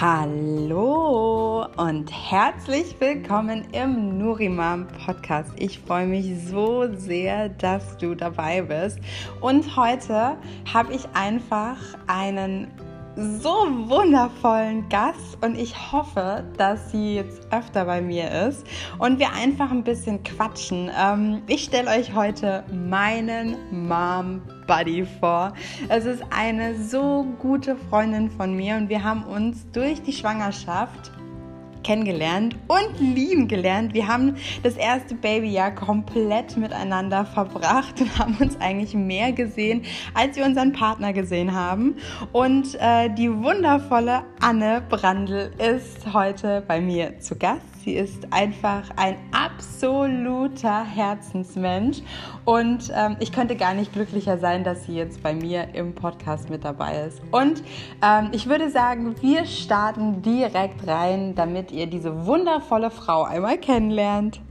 Hallo und herzlich willkommen im Nurimam Podcast. Ich freue mich so sehr, dass du dabei bist. Und heute habe ich einfach einen so wundervollen Gast und ich hoffe, dass sie jetzt öfter bei mir ist und wir einfach ein bisschen quatschen. Ähm, ich stelle euch heute meinen Mom Buddy vor. Es ist eine so gute Freundin von mir und wir haben uns durch die Schwangerschaft kennengelernt und lieben gelernt. Wir haben das erste Babyjahr komplett miteinander verbracht und haben uns eigentlich mehr gesehen, als wir unseren Partner gesehen haben. Und äh, die wundervolle Anne Brandl ist heute bei mir zu Gast. Sie ist einfach ein absoluter Herzensmensch und ähm, ich könnte gar nicht glücklicher sein, dass sie jetzt bei mir im Podcast mit dabei ist. Und ähm, ich würde sagen, wir starten direkt rein, damit ihr diese wundervolle Frau einmal kennenlernt.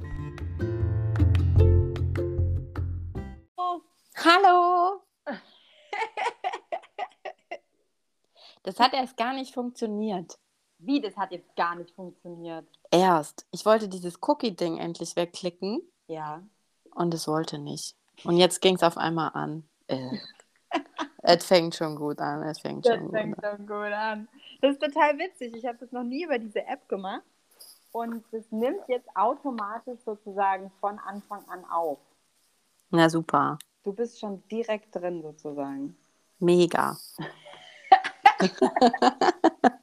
Hallo! Das hat erst gar nicht funktioniert. Wie, das hat jetzt gar nicht funktioniert? Erst. Ich wollte dieses Cookie-Ding endlich wegklicken. Ja. Und es wollte nicht. Und jetzt ging es auf einmal an. Äh. es fängt schon gut an. Es fängt das schon fängt gut an. schon gut an. Das ist total witzig. Ich habe das noch nie über diese App gemacht. Und das nimmt jetzt automatisch sozusagen von Anfang an auf. Na super. Du bist schon direkt drin sozusagen. Mega.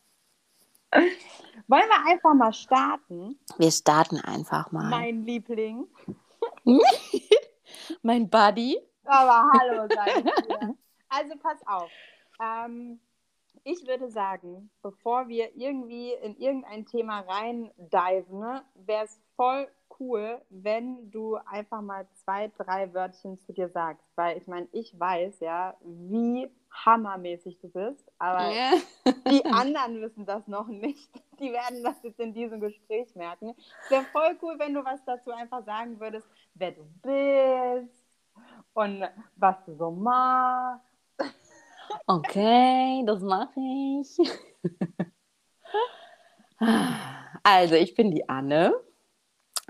Wollen wir einfach mal starten? Wir starten einfach mal. Mein Liebling. mein Buddy. Aber hallo. Also pass auf. Ähm, ich würde sagen, bevor wir irgendwie in irgendein Thema reindiven, ne, wäre es voll cool, wenn du einfach mal zwei, drei Wörtchen zu dir sagst. Weil ich meine, ich weiß ja, wie hammermäßig du bist, aber Ja. die anderen wissen das noch nicht. Die werden das jetzt in diesem Gespräch merken. Es wäre voll cool, wenn du was dazu einfach sagen würdest, wer du bist und was du so machst. Okay, das mache ich. Also, ich bin die Anne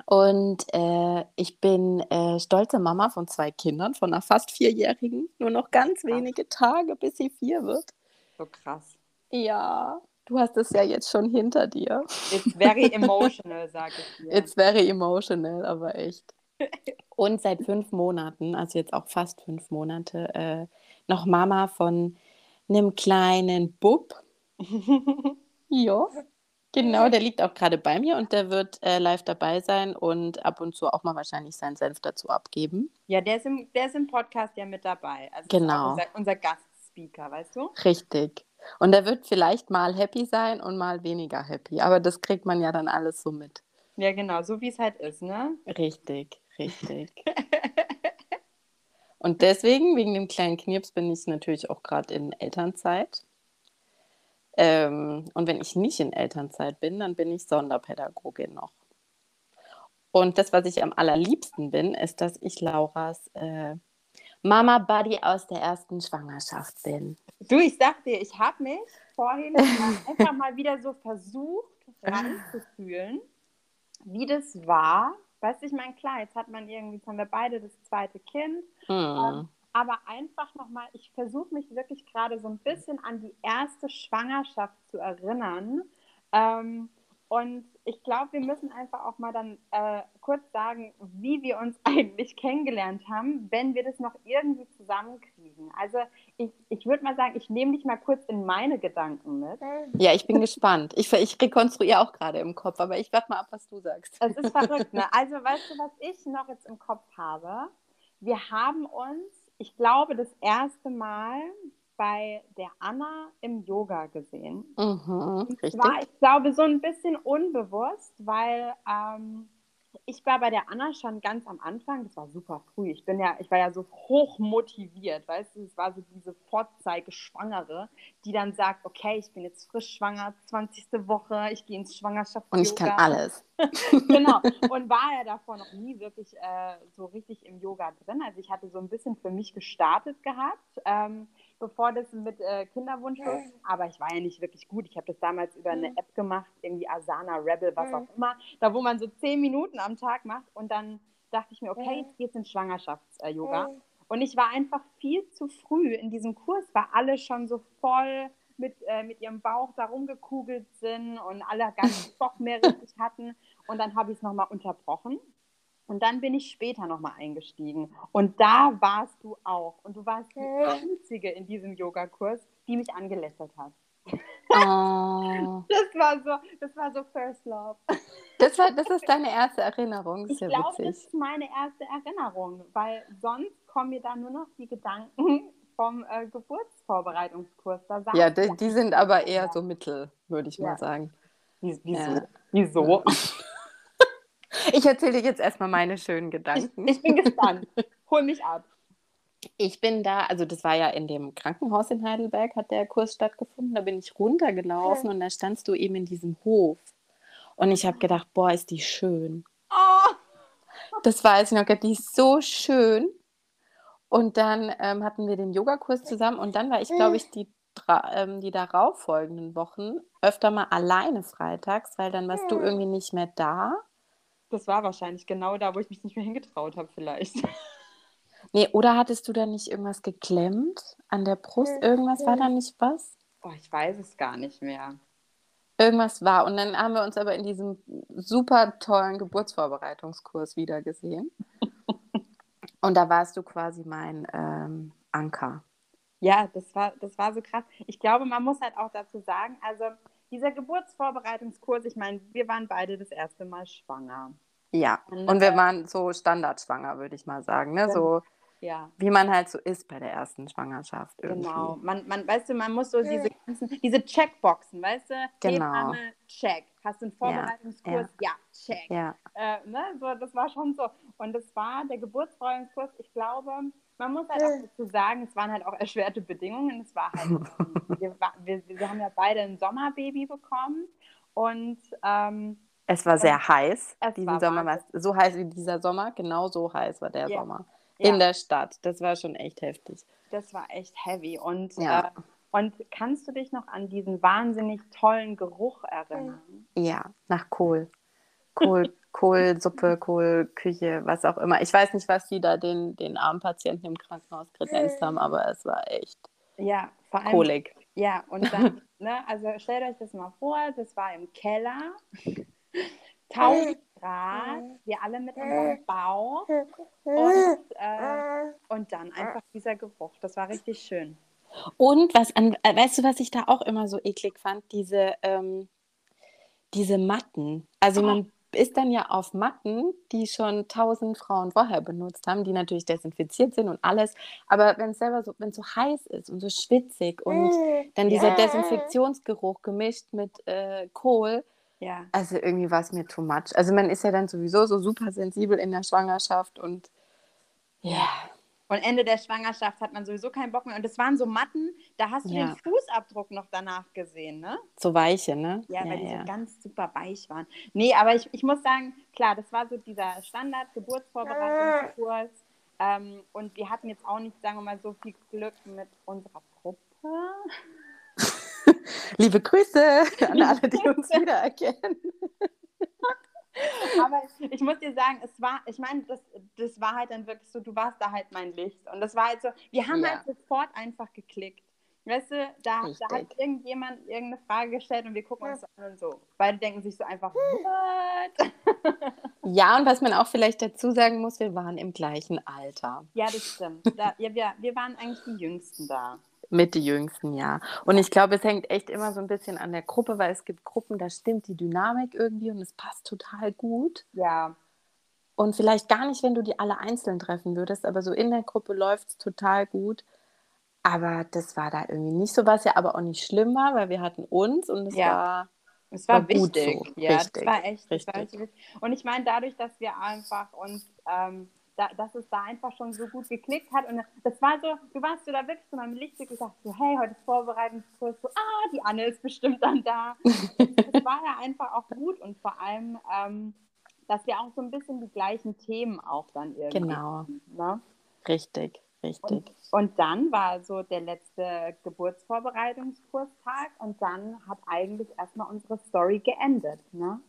und äh, ich bin äh, stolze Mama von zwei Kindern, von einer fast Vierjährigen. Nur noch ganz wenige Tage, bis sie vier wird. So krass. Ja, du hast es ja jetzt schon hinter dir. It's very emotional, sage ich dir. It's very emotional, aber echt. Und seit fünf Monaten, also jetzt auch fast fünf Monate, äh, noch Mama von einem kleinen Bub. Ja, genau, der liegt auch gerade bei mir und der wird äh, live dabei sein und ab und zu auch mal wahrscheinlich seinen Senf dazu abgeben. ja, der ist, im, der ist im Podcast ja mit dabei. Also Genau. Unser, unser Gastspeaker, weißt du? Richtig. Und er wird vielleicht mal happy sein und mal weniger happy, aber das kriegt man ja dann alles so mit. Ja, genau, so wie es halt ist, ne? Richtig, richtig. Und deswegen, wegen dem kleinen Knirps, bin ich natürlich auch gerade in Elternzeit. Ähm, und wenn ich nicht in Elternzeit bin, dann bin ich Sonderpädagogin noch. Und das, was ich am allerliebsten bin, ist, dass ich Lauras äh, Mama Buddy aus der ersten Schwangerschaft bin. Du, ich sag dir, ich habe mich vorhin einfach mal wieder so versucht, reinzufühlen, wie das war. Weißt du, ich meine, klar, jetzt hat man irgendwie, jetzt haben wir beide das zweite Kind, Hm. Aber einfach nochmal, ich versuche mich wirklich gerade so ein bisschen an die erste Schwangerschaft zu erinnern. Ähm, und ich glaube, wir müssen einfach auch mal dann äh, kurz sagen, wie wir uns eigentlich kennengelernt haben, wenn wir das noch irgendwie zusammenkriegen. Also ich, ich würde mal sagen, ich nehme dich mal kurz in meine Gedanken mit. Ja, ich bin gespannt. Ich, ich rekonstruiere auch gerade im Kopf, aber ich warte mal ab, was du sagst. Es ist verrückt, ne? Also, weißt du, was ich noch jetzt im Kopf habe? Wir haben uns, ich glaube, das erste Mal bei der Anna im Yoga gesehen. Mhm, Und zwar, ich glaube, so ein bisschen unbewusst, weil ähm, ich war bei der Anna schon ganz am Anfang, das war super früh. Ich bin ja, ich war ja so hoch motiviert, weißt du, es war so diese Vorzeige-Schwangere, die dann sagt, okay, ich bin jetzt frisch schwanger, 20. Woche, ich gehe ins Schwangerschafts-Yoga. Und ich kann alles. genau. Und war ja davor noch nie wirklich äh, so richtig im Yoga drin. Also ich hatte so ein bisschen für mich gestartet gehabt. Ähm, bevor das mit äh, Kinderwunsch losging. Aber ich war ja nicht wirklich gut. Ich habe das damals über eine App gemacht, irgendwie Asana, Rebel, was auch immer. Da, wo man so zehn Minuten am Tag macht. Und dann dachte ich mir, okay, jetzt geht's in Schwangerschafts-Yoga. Und ich war einfach viel zu früh in diesem Kurs, weil alle schon so voll mit, äh, mit ihrem Bauch da rumgekugelt sind und alle gar nicht Bock mehr richtig hatten. Und dann habe ich es nochmal unterbrochen. Und dann bin ich später nochmal eingestiegen. Und da warst du auch. Und du warst die Einzige in diesem Yogakurs, die mich angelästert hat. Oh. Das war so, das war so First Love. Das, war, das ist deine erste Erinnerung. Ich ja glaube, das ist meine erste Erinnerung, weil sonst kommen mir da nur noch die Gedanken vom äh, Geburtsvorbereitungskurs. Ja, die, die sind aber eher so mittel, würde ich Ja. mal sagen. Wie- Wieso? Ja. Wieso? Ich erzähle dir jetzt erstmal meine schönen Ich, Gedanken. ich bin gespannt. Hol mich ab. Ich bin da, also das war ja in dem Krankenhaus in Heidelberg, hat der Kurs stattgefunden. Da bin ich runtergelaufen und da standst du eben in diesem Hof. Und ich habe gedacht, boah, ist die schön. Oh, Das weiß ich noch, die ist so schön. Und dann ähm, hatten wir den Yogakurs zusammen und dann war ich, glaube ich, die, ähm, die darauffolgenden Wochen öfter mal alleine freitags, weil dann warst du irgendwie nicht mehr da. Das war wahrscheinlich genau da, wo ich mich nicht mehr hingetraut habe, vielleicht. Nee, oder hattest du da nicht irgendwas geklemmt an der Brust? Irgendwas war da nicht was? Oh, ich weiß es gar nicht mehr. Irgendwas war. Und dann haben wir uns aber in diesem super tollen Geburtsvorbereitungskurs wieder gesehen. Und da warst du quasi mein ähm, Anker. Ja, das war, das war so krass. Ich glaube, man muss halt auch dazu sagen, also dieser Geburtsvorbereitungskurs, ich meine, wir waren beide das erste Mal schwanger. Ja. Und, wir äh, waren so standardschwanger, würde ich mal sagen. Ne? So Ja, wie man halt so ist bei der ersten Schwangerschaft. Irgendwie. genau. Man, man, weißt du, man muss so diese ganzen, diese Checkboxen, weißt du? Genau. Hebamme, check. Hast du einen Vorbereitungskurs? Ja, check. Ja. Äh, ne? so, das war schon so. Und das war der Geburtsvorbereitungskurs. Ich glaube, man muss halt auch dazu sagen, es waren halt auch erschwerte Bedingungen. Es war halt, wir, wir, wir haben ja beide ein Sommerbaby bekommen. Und ähm, Es war sehr heiß. Es Diesen war Sommer war so heiß wie dieser Sommer. Genau so heiß war der Ja. Sommer. Ja. In der Stadt. Das war schon echt heftig. das war echt heavy. Und, Ja. äh, und kannst du dich noch an diesen wahnsinnig tollen Geruch erinnern? Ja, nach Kohl. Kohl, Kohlsuppe, Kohlküche, was auch immer. Ich weiß nicht, was die da den, den armen Patienten im Krankenhaus kredenzt haben, aber es war echt Ja, vor allem. kohlig. Ja, und dann, ne, also stellt euch das mal vor, das war im Keller, 1000 Grad, wir alle mit unserem Bauch und, äh, und dann einfach dieser Geruch. Das war richtig schön. Und was an, äh, weißt du, was ich da auch immer so eklig fand? Diese, ähm, diese Matten. Also man ist dann ja auf Matten, die schon tausend Frauen vorher benutzt haben, die natürlich desinfiziert sind und alles. Aber wenn es selber so, wenn so heiß ist und so schwitzig und dann dieser. Desinfektionsgeruch gemischt mit äh, Kohl, Ja. also irgendwie war es mir too much. Also man ist ja dann sowieso so super sensibel in der Schwangerschaft und ja. Und Ende der Schwangerschaft hat man sowieso keinen Bock mehr. Und das waren so Matten, da hast du Ja. den Fußabdruck noch danach gesehen, ne? So weiche, ne? Ja, weil die ja. so ganz super weich waren. Nee, aber ich, ich muss sagen, klar, das war so dieser Standard-Geburtsvorbereitungskurs. Ähm, und wir hatten jetzt auch nicht, sagen wir mal, so viel Glück mit unserer Gruppe. Liebe Grüße an alle, die uns wiedererkennen. Aber ich muss dir sagen, es war, ich meine, das, das war halt dann wirklich so, du warst da halt mein Licht. Und das war halt so, wir haben Ja. halt sofort einfach geklickt. Weißt du, da, da hat irgendjemand irgendeine Frage gestellt und wir gucken uns an und so. Beide denken sich so einfach, what? Ja, und was man auch vielleicht dazu sagen muss, wir waren im gleichen Alter. Ja, das stimmt. Da, ja, wir, wir waren eigentlich die Jüngsten da. Mit die Jüngsten, ja. Und ich glaube, es hängt echt immer so ein bisschen an der Gruppe, weil es gibt Gruppen, da stimmt die Dynamik irgendwie und es passt total gut. Ja, Und vielleicht gar nicht, wenn du die alle einzeln treffen würdest, aber so in der Gruppe läuft es total gut. Aber das war da irgendwie nicht so, was ja aber auch nicht schlimm war, weil wir hatten uns und es Ja. war es war, War gut wichtig. so. Ja, Richtig. das war echt, das war Richtig. richtig wichtig. Und ich meine, dadurch, dass wir einfach uns, ähm, da, dass es da einfach schon so gut geklickt hat und das war so, du warst so da wirklich so meinem Licht und gesagt so, hey, heute ist Vorbereitungskurs, so, ah, die Anne ist bestimmt dann da. Es war ja einfach auch gut und vor allem, ähm, dass wir auch so ein bisschen die gleichen Themen auch dann irgendwie. genau Ne? richtig. richtig. Und, und dann war so der letzte Geburtsvorbereitungskurstag und dann hat eigentlich erstmal unsere Story geendet. Ne?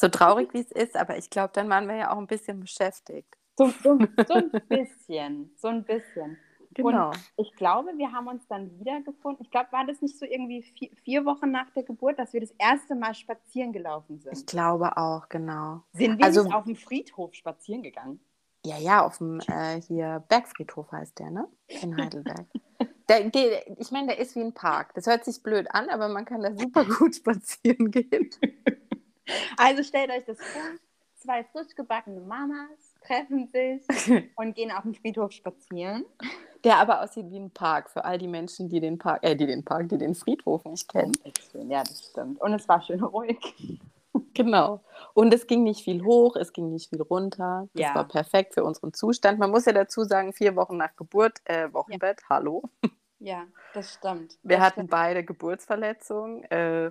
So traurig wie es ist, aber ich glaube, dann waren wir ja auch ein bisschen beschäftigt. So, so, so ein bisschen, so ein bisschen. Genau. Und ich glaube, wir haben uns dann wiedergefunden. Ich glaube, war das nicht so irgendwie vier, vier, Wochen nach der Geburt, dass wir das erste Mal spazieren gelaufen sind? Ich glaube auch, genau. Sind wir Also- nicht auf dem Friedhof spazieren gegangen? Ja, ja, auf dem äh, hier Bergfriedhof heißt der, ne? In Heidelberg. der, der, ich meine, der ist wie ein Park. Das hört sich blöd an, aber man kann da super gut spazieren gehen. Also stellt euch das vor, zwei frisch gebackene Mamas treffen sich und gehen auf dem Friedhof spazieren. Der aber aussieht wie ein Park für all die Menschen, die den Park, äh, die den Park, die den Friedhof nicht kennen. Ja, das stimmt. Und es war schön ruhig. Genau. Und es ging nicht viel hoch, es ging nicht viel runter. Das Ja. war perfekt für unseren Zustand. Man muss ja dazu sagen, vier Wochen nach Geburt, äh, Wochenbett, hallo. Ja, das stimmt. Wir das hatten stimmt. beide Geburtsverletzungen. Äh,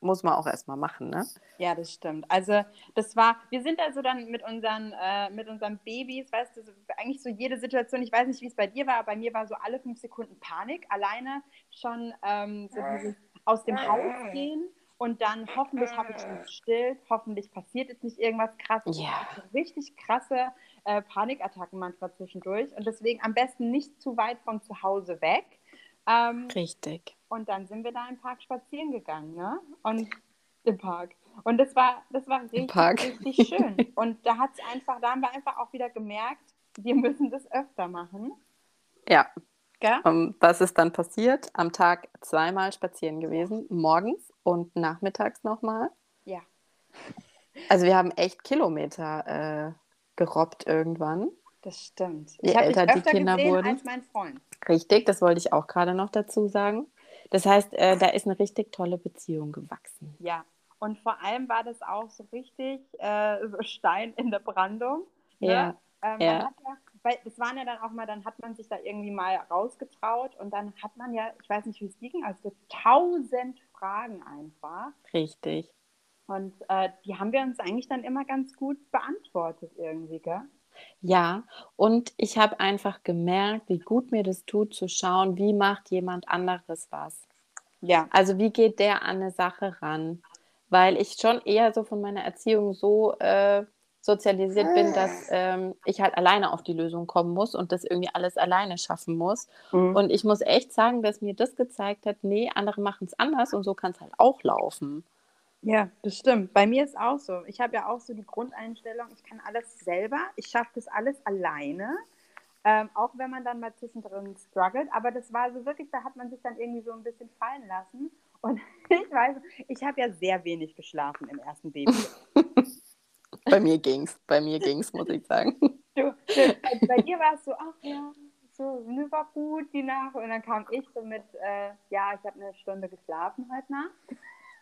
muss man auch erstmal machen, ne? Ja, das stimmt. Also das war, wir sind also dann mit unseren, äh, mit unseren Babys, weißt du, so, eigentlich so jede Situation, ich weiß nicht, wie es bei dir war, aber bei mir war so alle fünf Sekunden Panik, alleine schon ähm, so dieses aus dem Haus gehen und dann hoffentlich habe ich ihn gestillt, hoffentlich passiert jetzt nicht irgendwas krasses. Ja. Richtig krasse äh, Panikattacken manchmal zwischendurch und deswegen am besten nicht zu weit von zu Hause weg. Ähm, Richtig. Und dann sind wir da im Park spazieren gegangen, ne? Und im Park. Und das war, das war richtig, richtig schön. Und da hat's einfach, da haben wir einfach auch wieder gemerkt, wir müssen das öfter machen. Ja. Gell? Um, was ist dann passiert? Am Tag zweimal spazieren gewesen, morgens und nachmittags nochmal. Ja. Also wir haben echt Kilometer äh, gerobbt irgendwann. Das stimmt. Je Ich habe dich älter die öfter Kinder gesehen wurden. als mein Freund. Richtig, das wollte ich auch gerade noch dazu sagen. Das heißt, äh, da ist eine richtig tolle Beziehung gewachsen. Ja. Und vor allem war das auch so richtig äh, Stein in der Brandung. Ne? Ja, Ähm, ja. Weil das waren ja dann auch mal, dann hat man sich da irgendwie mal rausgetraut und dann hat man ja, ich weiß nicht, wie es ging, also tausend Fragen einfach. Richtig. Und äh, die haben wir uns eigentlich dann immer ganz gut beantwortet irgendwie, gell? Ja, und ich habe einfach gemerkt, wie gut mir das tut, zu schauen, wie macht jemand anderes was. Ja. Also wie geht der an eine Sache ran? Weil ich schon eher so von meiner Erziehung so äh, sozialisiert bin, dass ähm, ich halt alleine auf die Lösung kommen muss und das irgendwie alles alleine schaffen muss. Und Und ich muss echt sagen, dass mir das gezeigt hat, nee, andere machen es anders und so kann es halt auch laufen. Ja, das stimmt. Bei mir ist auch so. Ich habe ja auch so die Grundeinstellung, ich kann alles selber, ich schaffe das alles alleine. Ähm, auch wenn man dann mal zwischendrin struggelt. Aber das war so wirklich, da hat man sich dann irgendwie so ein bisschen fallen lassen. Und ich weiß, ich habe ja sehr wenig geschlafen im ersten Baby. Bei mir ging's, bei mir ging's, muss ich sagen. Du, du, bei, bei dir war es so, ach ja, so, ne, war gut die Nacht. Und dann kam ich so mit, äh, ja, ich habe eine Stunde geschlafen heute Nacht.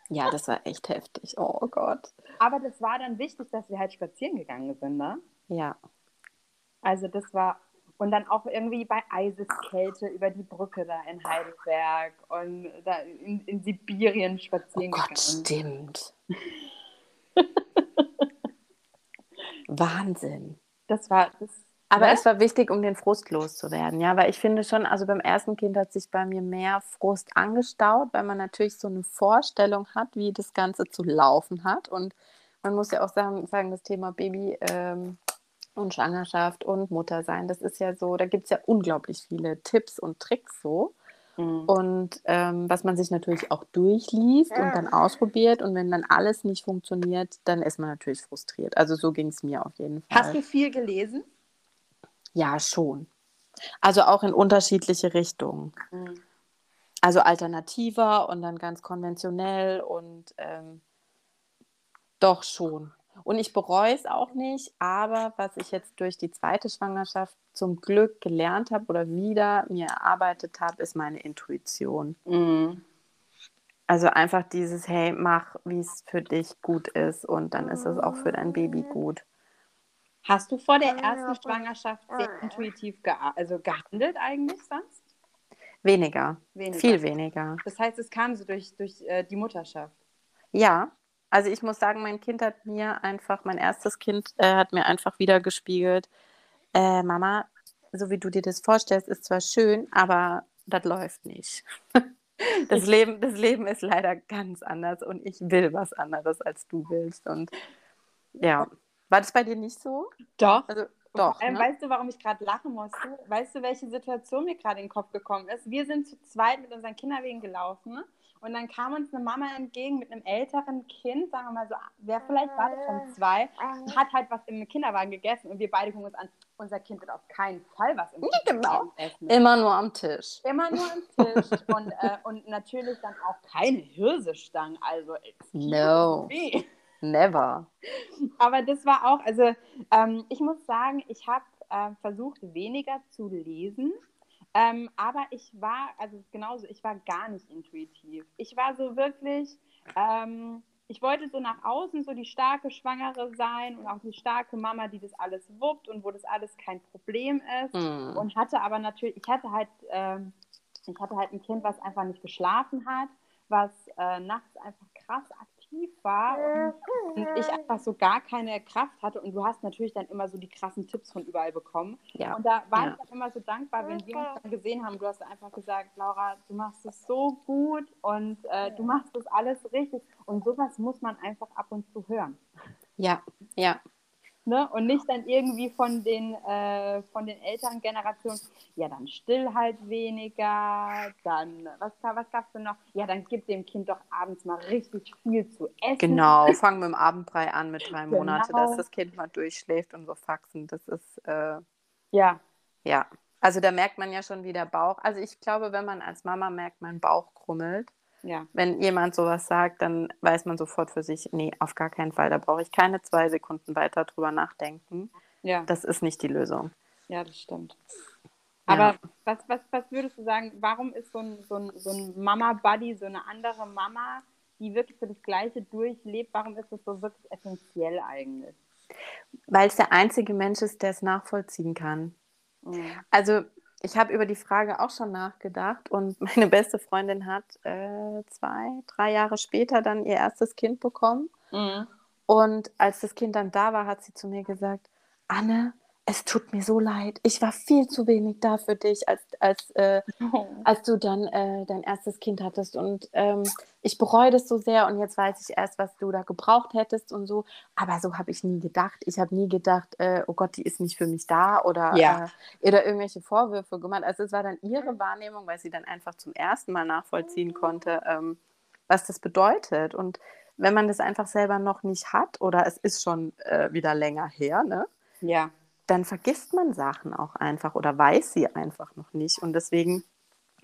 Ja, das war echt heftig. Oh Gott. Aber das war dann wichtig, dass wir halt spazieren gegangen sind, ne? Ja, Also das war, und dann auch irgendwie bei Eiseskälte über die Brücke da in Heidelberg und da in, in Sibirien oh spazieren Gott, gegangen. stimmt. Wahnsinn. Das war, das, Aber ne? es war wichtig, um den Frust loszuwerden, ja, weil ich finde schon, also beim ersten Kind hat sich bei mir mehr Frust angestaut, weil man natürlich so eine Vorstellung hat, wie das Ganze zu laufen hat. Und man muss ja auch sagen, sagen das Thema Baby ähm, und Schwangerschaft und Muttersein, das ist ja so, da gibt es ja unglaublich viele Tipps und Tricks so. Mhm. Und ähm, was man sich natürlich auch durchliest und dann ausprobiert. Und wenn dann alles nicht funktioniert, dann ist man natürlich frustriert. Also so ging es mir auf jeden Fall. Hast du viel gelesen? Ja, schon. Also auch in unterschiedliche Richtungen. Mhm. Also alternativer und dann ganz konventionell und ähm, doch schon. Und ich bereue es auch nicht, aber was ich jetzt durch die zweite Schwangerschaft zum Glück gelernt habe oder wieder mir erarbeitet habe, ist meine Intuition. Mhm. Also einfach dieses, hey, mach, wie es für dich gut ist und dann ist es auch für dein Baby gut. Hast du vor der ersten Schwangerschaft sehr intuitiv gea also gehandelt eigentlich sonst? Weniger, Weniger. viel weniger. Das heißt, es kam so durch, durch äh, die Mutterschaft. Ja, also ich muss sagen, mein Kind hat mir einfach, mein erstes Kind äh, hat mir einfach wieder gespiegelt, äh, Mama, so wie du dir das vorstellst, ist zwar schön, aber das läuft nicht. Das Leben, das Leben ist leider ganz anders und ich will was anderes, als du willst. Und ja, war das bei dir nicht so? Doch. Also, doch. Vor allem, ne? Weißt du, warum ich gerade lachen musste? Weißt du, welche Situation mir gerade in den Kopf gekommen ist? Wir sind zu zweit mit unseren Kinderwegen gelaufen und dann kam uns eine Mama entgegen mit einem älteren Kind, sagen wir mal so, wer vielleicht war das schon zwei, hat halt was im Kinderwagen gegessen und wir beide gucken uns an, unser Kind wird auf keinen Fall was im Kinderwagen essen. Immer nur am Tisch. Immer nur am Tisch und, äh, und natürlich dann auch keine Hirsestangen, also No. me. Never. Aber das war auch, also ähm, ich muss sagen, ich habe äh, versucht, weniger zu lesen. Ähm, aber ich war, also genauso, ich war gar nicht intuitiv. Ich war so wirklich, ähm, ich wollte so nach außen so die starke Schwangere sein und auch die starke Mama, die das alles wuppt und wo das alles kein Problem ist. Hm. Und hatte aber natürlich, ich hatte halt, ähm, ich hatte halt ein Kind, was einfach nicht geschlafen hat, was äh, nachts einfach krass aktiv war und, und ich einfach so gar keine Kraft hatte. Und du hast natürlich dann immer so die krassen Tipps von überall bekommen. Ja. Und da war Ja. ich dann immer so dankbar, wenn wir uns dann gesehen haben. Du hast einfach gesagt, Laura, du machst es so gut und äh, du machst das alles richtig. Und sowas muss man einfach ab und zu hören. Ja, ja. Ne? Und nicht dann irgendwie von den, äh, von den älteren Generationen, ja, dann still halt weniger, dann, was, was gab's denn noch? Ja, dann gib dem Kind doch abends mal richtig viel zu essen. Genau, fangen mit dem Abendbrei an mit drei Genau. Monate, dass das Kind mal durchschläft und so Faxen. Das ist, äh, Ja, ja. Also da merkt man ja schon, wie der Bauch. Also ich glaube, wenn man als Mama merkt, mein Bauch krummelt, ja, wenn jemand sowas sagt, dann weiß man sofort für sich, nee, auf gar keinen Fall. Da brauche ich keine zwei Sekunden weiter drüber nachdenken. ja, Das ist nicht die Lösung. ja, das stimmt. Ja. Aber was, was, was würdest du sagen, warum ist so ein, so ein, so ein Mama-Buddy, so eine andere Mama, die wirklich so das Gleiche durchlebt, warum ist das so wirklich essentiell eigentlich? Weil es der einzige Mensch ist, der es nachvollziehen kann. Mhm. Also ich habe über die Frage auch schon nachgedacht und meine beste Freundin hat äh, zwei, drei Jahre später dann ihr erstes Kind bekommen. Mhm. Und als das Kind dann da war, hat sie zu mir gesagt, Anne, es tut mir so leid. Ich war viel zu wenig da für dich, als, als, äh, Oh. als du dann äh, dein erstes Kind hattest. Und ähm, ich bereue das so sehr und jetzt weiß ich erst, was du da gebraucht hättest und so. Aber so habe ich nie gedacht. Ich habe nie gedacht, äh, oh Gott, die ist nicht für mich da oder, Ja. äh, oder irgendwelche Vorwürfe gemacht. Also es war dann ihre Wahrnehmung, weil sie dann einfach zum ersten Mal nachvollziehen konnte, ähm, was das bedeutet. Und wenn man das einfach selber noch nicht hat oder es ist schon äh, wieder länger her, ne? Ja, dann vergisst man Sachen auch einfach oder weiß sie einfach noch nicht. Und deswegen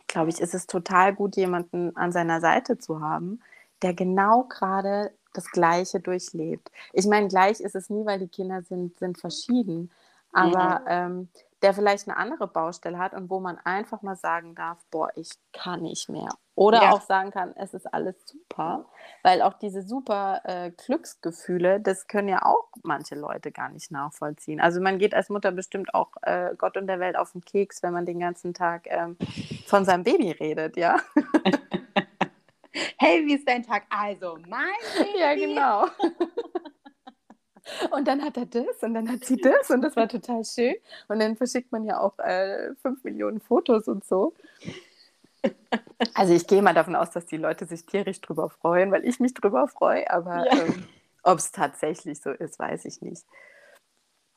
glaube ich, ist es total gut, jemanden an seiner Seite zu haben, der genau gerade das Gleiche durchlebt. Ich meine, gleich ist es nie, weil die Kinder sind, sind verschieden, aber ähm, der vielleicht eine andere Baustelle hat und wo man einfach mal sagen darf, boah, ich kann nicht mehr. Oder Ja. auch sagen kann, es ist alles super, weil auch diese super äh, Glücksgefühle, das können ja auch manche Leute gar nicht nachvollziehen. Also man geht als Mutter bestimmt auch äh, Gott und der Welt auf den Keks, wenn man den ganzen Tag ähm, von seinem Baby redet, ja? Hey, wie ist dein Tag? Also, mein Baby. Ja, genau. Und dann hat er das und dann hat sie das und das war total schön. Und dann verschickt man ja auch äh, fünf Millionen Fotos und so. Also ich gehe mal davon aus, dass die Leute sich tierisch drüber freuen, weil ich mich drüber freue, aber Ja. ähm, ob es tatsächlich so ist, weiß ich nicht.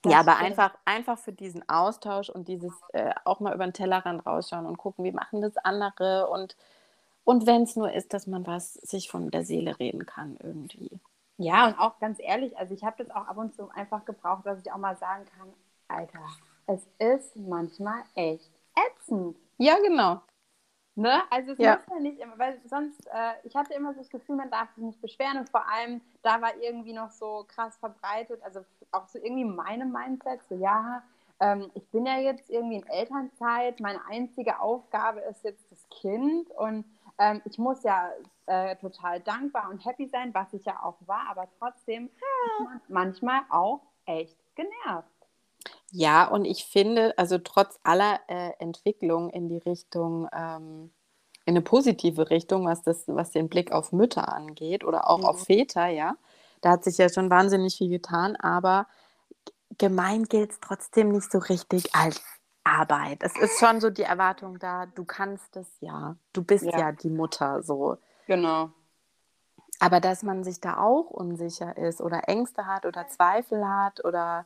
Das ja, aber stimmt. einfach, einfach für diesen Austausch und dieses äh, auch mal über den Tellerrand rausschauen und gucken, wie machen das andere und, und wenn es nur ist, dass man was sich von der Seele reden kann irgendwie. Ja, und auch ganz ehrlich, also ich habe das auch ab und zu einfach gebraucht, dass ich auch mal sagen kann, Alter, es ist manchmal echt ätzend. Ja, genau. Ne? Also es Ja. muss ja nicht immer, weil sonst, äh, ich hatte immer so das Gefühl, man darf sich nicht beschweren und vor allem, da war irgendwie noch so krass verbreitet, also auch so irgendwie meine Mindset, so ja, ähm, ich bin ja jetzt irgendwie in Elternzeit, meine einzige Aufgabe ist jetzt das Kind und ähm, ich muss ja äh, total dankbar und happy sein, was ich ja auch war, aber trotzdem ist man manchmal auch echt genervt. Ja, und ich finde, also trotz aller äh, Entwicklung in die Richtung, ähm, in eine positive Richtung, was, das, was den Blick auf Mütter angeht oder auch Mhm. auf Väter, ja, da hat sich ja schon wahnsinnig viel getan, aber gemein gilt es trotzdem nicht so richtig als Arbeit. Es ist schon so die Erwartung da, du kannst es ja. Du bist ja, ja die Mutter so. Genau. Aber dass man sich da auch unsicher ist oder Ängste hat oder Zweifel hat oder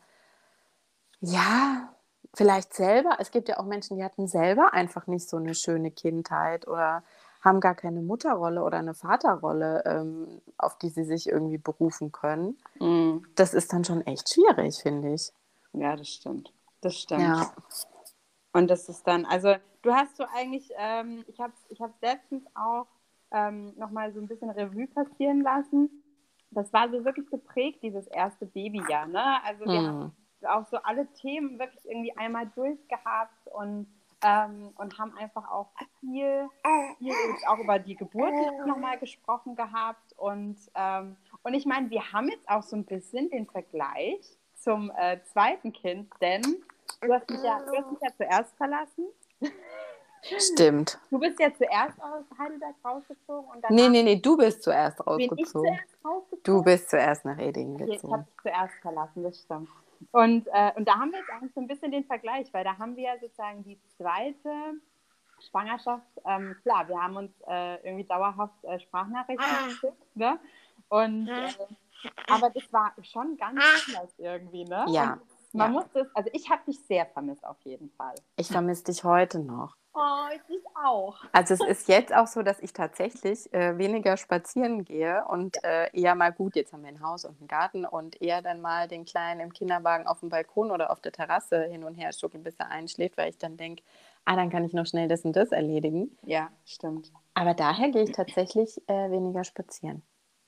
ja, vielleicht selber. Es gibt ja auch Menschen, die hatten selber einfach nicht so eine schöne Kindheit oder haben gar keine Mutterrolle oder eine Vaterrolle, ähm, auf die sie sich irgendwie berufen können. Mhm. Das ist dann schon echt schwierig, finde ich. Ja, das stimmt. Das stimmt. Ja. Und das ist dann, also du hast so eigentlich, ähm, ich habe ich hab letztens auch ähm, nochmal so ein bisschen Revue passieren lassen. Das war so wirklich geprägt, dieses erste Babyjahr. Ne? Also wir mhm. haben auch so alle Themen wirklich irgendwie einmal durchgehabt und, ähm, und haben einfach auch viel, viel auch über die Geburt nochmal gesprochen gehabt. Und, ähm, und ich meine, wir haben jetzt auch so ein bisschen den Vergleich zum äh, zweiten Kind, denn du hast mich ja, du hast mich ja zuerst verlassen. Stimmt. Du bist ja zuerst aus Heidelberg rausgezogen und dann. Nee, nee, nee, du bist zuerst rausgezogen. Bin ich zuerst rausgezogen? Du bist zuerst nach Edingen gezogen. Jetzt habe ich zuerst verlassen, das stimmt. Und, äh, und da haben wir jetzt eigentlich so ein bisschen den Vergleich, weil da haben wir ja sozusagen die zweite Schwangerschaft, ähm, klar, wir haben uns äh, irgendwie dauerhaft äh, Sprachnachrichten ah. geschickt, ne? Und, äh, aber das war schon ganz ah. anders irgendwie, ne? Ja. Und man ja. muss das, also ich habe dich sehr vermisst auf jeden Fall. Ich vermisse dich heute noch. Oh, ich auch. Also es ist jetzt auch so, dass ich tatsächlich äh, weniger spazieren gehe und äh, eher mal gut, jetzt haben wir ein Haus und einen Garten und eher dann mal den Kleinen im Kinderwagen auf dem Balkon oder auf der Terrasse hin und her schütteln, bis er einschläft, weil ich dann denke, ah, dann kann ich noch schnell das und das erledigen. Ja, stimmt. Aber daher gehe ich tatsächlich äh, weniger spazieren.